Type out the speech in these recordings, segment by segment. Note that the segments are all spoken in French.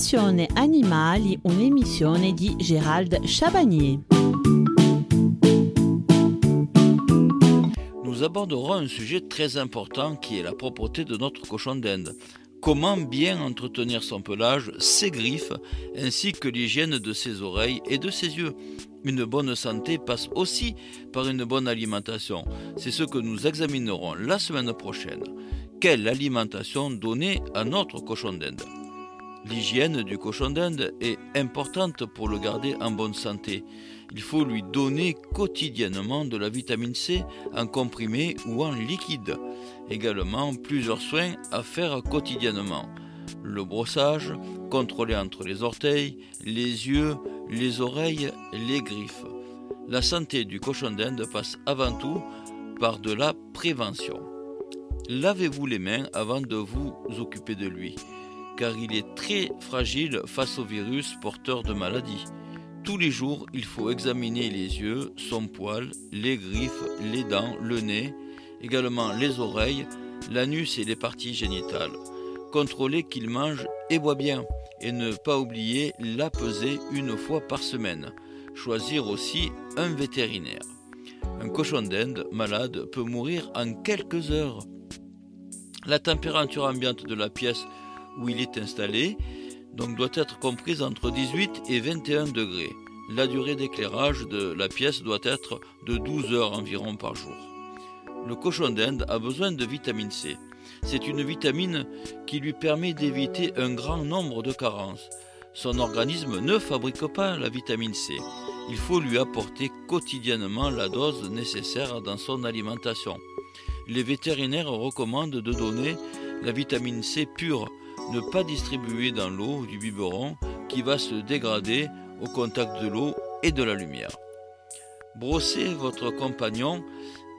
Passione Animali, un'emissione di Gérald Chabagnier. Nous aborderons un sujet très important qui est la propreté de notre cochon d'Inde. Comment bien entretenir son pelage, ses griffes, ainsi que l'hygiène de ses oreilles et de ses yeux? Une bonne santé passe aussi par une bonne alimentation. C'est ce que nous examinerons la semaine prochaine. Quelle alimentation donner à notre cochon d'Inde? L'hygiène du cochon d'Inde est importante pour le garder en bonne santé. Il faut lui donner quotidiennement de la vitamine C en comprimé ou en liquide. Également, plusieurs soins à faire quotidiennement. Le brossage, contrôlé entre les orteils, les yeux, les oreilles, les griffes. La santé du cochon d'Inde passe avant tout par de la prévention. Lavez-vous les mains avant de vous occuper de lui car il est très fragile face au virus porteur de maladies. Tous les jours, il faut examiner les yeux, son poil, les griffes, les dents, le nez, également les oreilles, l'anus et les parties génitales. Contrôler qu'il mange et boit bien et ne pas oublier la peser une fois par semaine. Choisir aussi un vétérinaire. Un cochon d'Inde malade peut mourir en quelques heures. La température ambiante de la pièce où il est installé donc doit être comprise entre 18 et 21 degrés. La durée d'éclairage de la pièce doit être de 12 heures environ par jour. Le cochon d'Inde a besoin de vitamine C. C'est une vitamine qui lui permet d'éviter un grand nombre de carences. Son organisme ne fabrique pas la vitamine C. Il faut lui apporter quotidiennement la dose nécessaire dans son alimentation. Les vétérinaires recommandent de donner la vitamine C pure ne pas distribuer dans l'eau du biberon qui va se dégrader au contact de l'eau et de la lumière. Brosser votre compagnon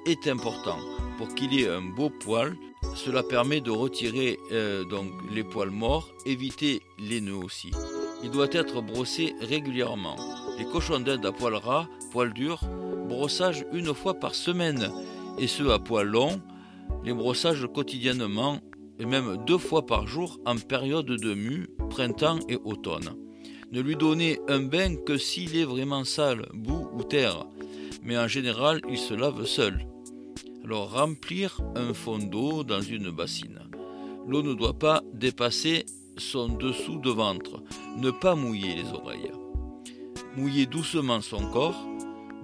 est important pour qu'il ait un beau poil. Cela permet de retirer euh, donc les poils morts, éviter les nœuds aussi. Il doit être brossé régulièrement. Les cochons d'Inde à poils ras, poils durs, brossage une fois par semaine et ceux à poils longs, les brossages quotidiennement et même deux fois par jour en période de mue, printemps et automne. Ne lui donnez un bain que s'il est vraiment sale, boue ou terre, mais en général il se lave seul. Alors remplir un fond d'eau dans une bassine. L'eau ne doit pas dépasser son dessous de ventre, ne pas mouiller les oreilles. Mouiller doucement son corps,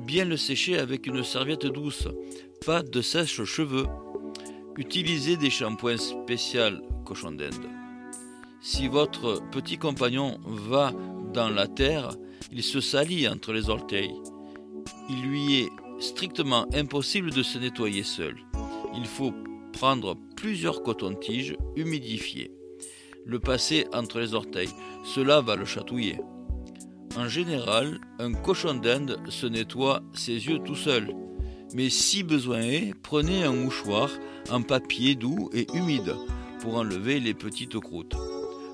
bien le sécher avec une serviette douce, pas de sèche-cheveux. Utilisez des shampoings spéciaux cochon d'Inde. Si votre petit compagnon va dans la terre, il se salit entre les orteils. Il lui est strictement impossible de se nettoyer seul. Il faut prendre plusieurs cotons-tiges humidifiés, le passer entre les orteils. Cela va le chatouiller. En général, un cochon d'Inde se nettoie ses yeux tout seul. Mais si besoin est, prenez un mouchoir en papier doux et humide pour enlever les petites croûtes.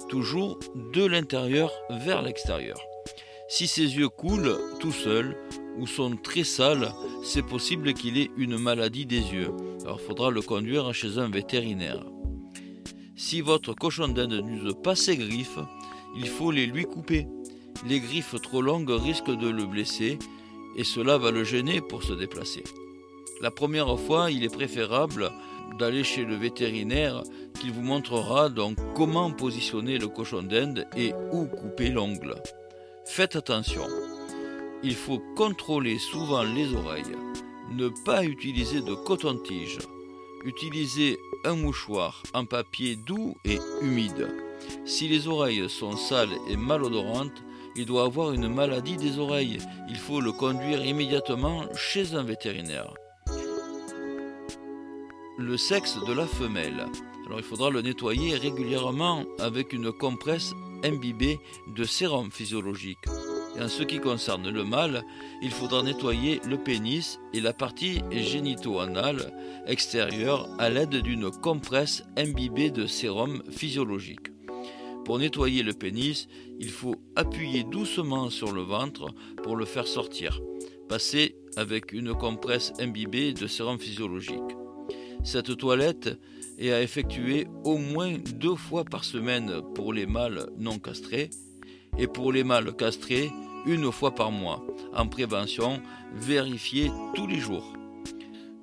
Toujours de l'intérieur vers l'extérieur. Si ses yeux coulent tout seuls ou sont très sales, c'est possible qu'il ait une maladie des yeux. Alors il faudra le conduire chez un vétérinaire. Si votre cochon d'Inde n'use pas ses griffes, il faut les lui couper. Les griffes trop longues risquent de le blesser et cela va le gêner pour se déplacer. La première fois, il est préférable d'aller chez le vétérinaire qui vous montrera donc comment positionner le cochon d'Inde et où couper l'ongle. Faites attention, il faut contrôler souvent les oreilles, ne pas utiliser de coton-tige, utilisez un mouchoir en papier doux et humide. Si les oreilles sont sales et malodorantes, il doit avoir une maladie des oreilles. Il faut le conduire immédiatement chez un vétérinaire le sexe de la femelle. Alors il faudra le nettoyer régulièrement avec une compresse imbibée de sérum physiologique. En ce qui concerne le mâle, il faudra nettoyer le pénis et la partie génito-anale extérieure à l'aide d'une compresse imbibée de sérum physiologique. Pour nettoyer le pénis, il faut appuyer doucement sur le ventre pour le faire sortir. Passer avec une compresse imbibée de sérum physiologique. Cette toilette et à effectuer au moins deux fois par semaine pour les mâles non castrés et pour les mâles castrés une fois par mois. En prévention, vérifiez tous les jours.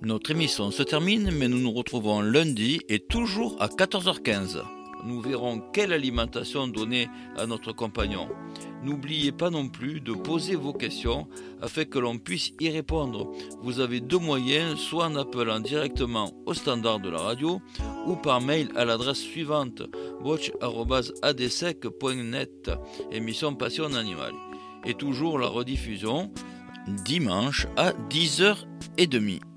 Notre émission se termine, mais nous nous retrouvons lundi et toujours à 14h15. Nous verrons quelle alimentation donner à notre compagnon. N'oubliez pas non plus de poser vos questions afin que l'on puisse y répondre. Vous avez deux moyens, soit en appelant directement au standard de la radio ou par mail à l'adresse suivante watch.adsec.net émission Passion Animale. Et toujours la rediffusion dimanche à 10h30.